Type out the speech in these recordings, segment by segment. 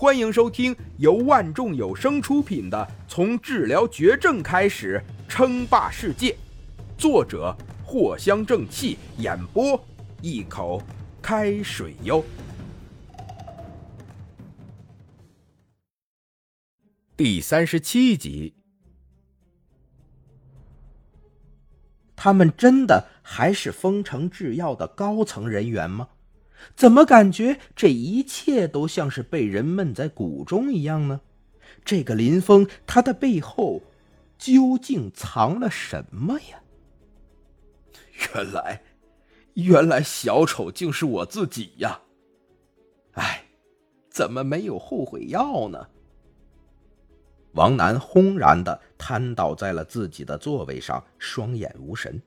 欢迎收听由万众有声出品的《从治疗绝症开始称霸世界》，作者藿香正气，演播一口开水哟。第三十七集，他们真的还是丰城制药的高层人员吗？怎么感觉这一切都像是被人闷在鼓中一样呢？这个林峰，他的背后究竟藏了什么呀？原来，原来小丑竟是我自己呀！哎，怎么没有后悔药呢？王楠轰然的瘫倒在了自己的座位上，双眼无神。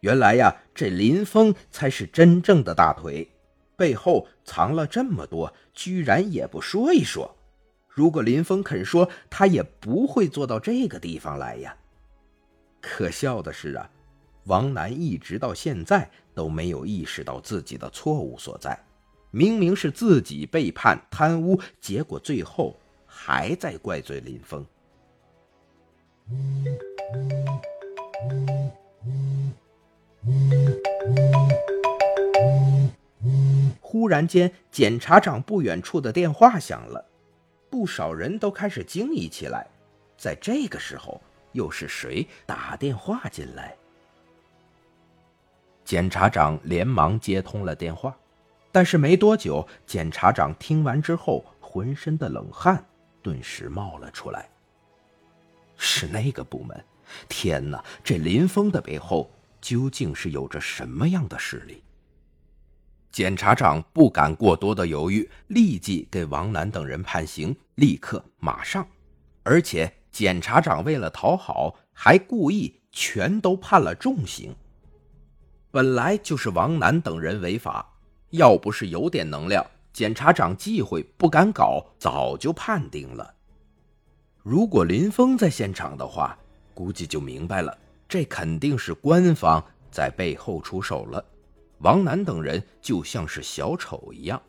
原来呀，这林峰才是真正的大腿。背后藏了这么多，居然也不说一说。如果林峰肯说，他也不会坐到这个地方来呀。可笑的是啊，王楠一直到现在都没有意识到自己的错误所在。明明是自己背叛贪污，结果最后还在怪罪林峰。忽然间，检察长不远处的电话响了，不少人都开始惊疑起来。在这个时候，又是谁打电话进来？检察长连忙接通了电话，但是没多久，检察长听完之后，浑身的冷汗顿时冒了出来。是那个部门？天哪！这林峰的背后究竟是有着什么样的势力？检察长不敢过多的犹豫，立即给王楠等人判刑，立刻马上。而且检察长为了讨好，还故意全都判了重刑。本来就是王楠等人违法，要不是有点能量，检察长忌讳不敢搞，早就判定了。如果林峰在现场的话，估计就明白了，这肯定是官方在背后出手了。王楠等人就像是小丑一样，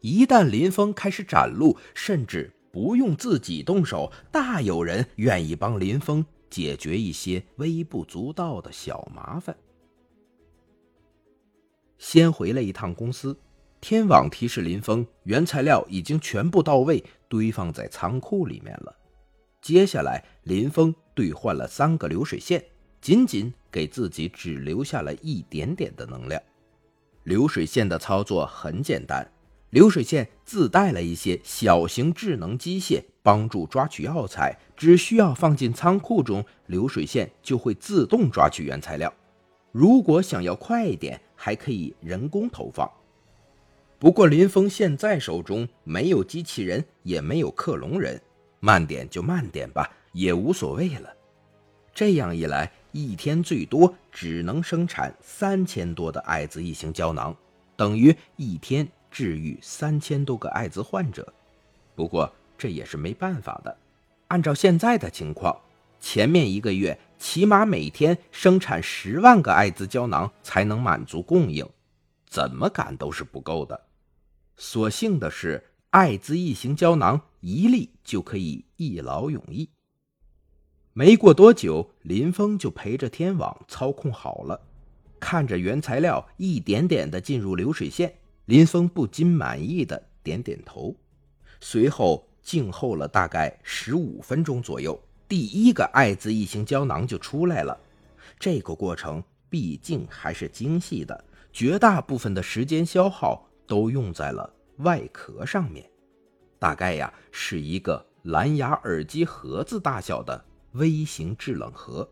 一旦林峰开始展露，甚至不用自己动手，大有人愿意帮林峰解决一些微不足道的小麻烦。先回了一趟公司，天网提示林峰，原材料已经全部到位，堆放在仓库里面了。接下来，林峰兑换了三个流水线，仅仅给自己只留下了一点点的能量。流水线的操作很简单，流水线自带了一些小型智能机械，帮助抓取药材。只需要放进仓库中，流水线就会自动抓取原材料。如果想要快一点，还可以人工投放。不过林峰现在手中没有机器人，也没有克隆人，慢点就慢点吧，也无所谓了。这样一来。一天最多只能生产三千多的艾滋异型胶囊，等于一天治愈三千多个艾滋患者。不过这也是没办法的，按照现在的情况，前面一个月起码每天生产十万个艾滋胶囊才能满足供应，怎么赶都是不够的。所幸的是，艾滋异型胶囊一粒就可以一劳永逸。没过多久，林峰就陪着天网操控好了，看着原材料一点点的进入流水线，林峰不禁满意的点点头。随后静候了大概十五分钟左右，第一个爱”字异形胶囊就出来了。这个过程毕竟还是精细的，绝大部分的时间消耗都用在了外壳上面。大概呀，是一个蓝牙耳机盒子大小的。微型制冷盒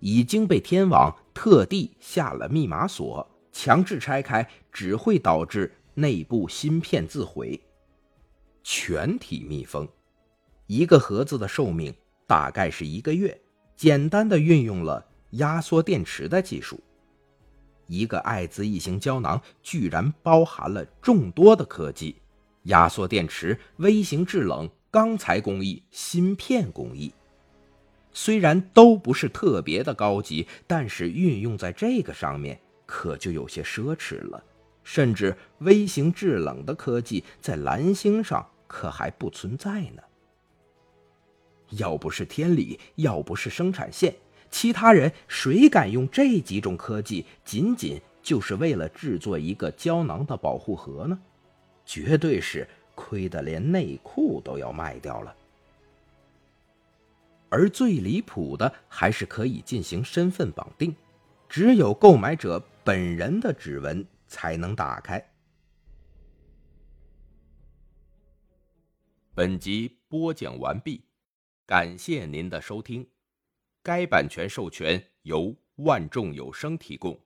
已经被天网特地下了密码锁，强制拆开只会导致内部芯片自毁。全体密封，一个盒子的寿命大概是一个月。简单的运用了压缩电池的技术，一个艾滋异型胶囊居然包含了众多的科技：压缩电池、微型制冷、钢材工艺、芯片工艺。虽然都不是特别的高级，但是运用在这个上面可就有些奢侈了。甚至微型制冷的科技在蓝星上可还不存在呢。要不是天理，要不是生产线，其他人谁敢用这几种科技，仅仅就是为了制作一个胶囊的保护盒呢？绝对是亏得连内裤都要卖掉了。而最离谱的，还是可以进行身份绑定，只有购买者本人的指纹才能打开。本集播讲完毕。感谢您的收听，该版权授权由万众有声提供。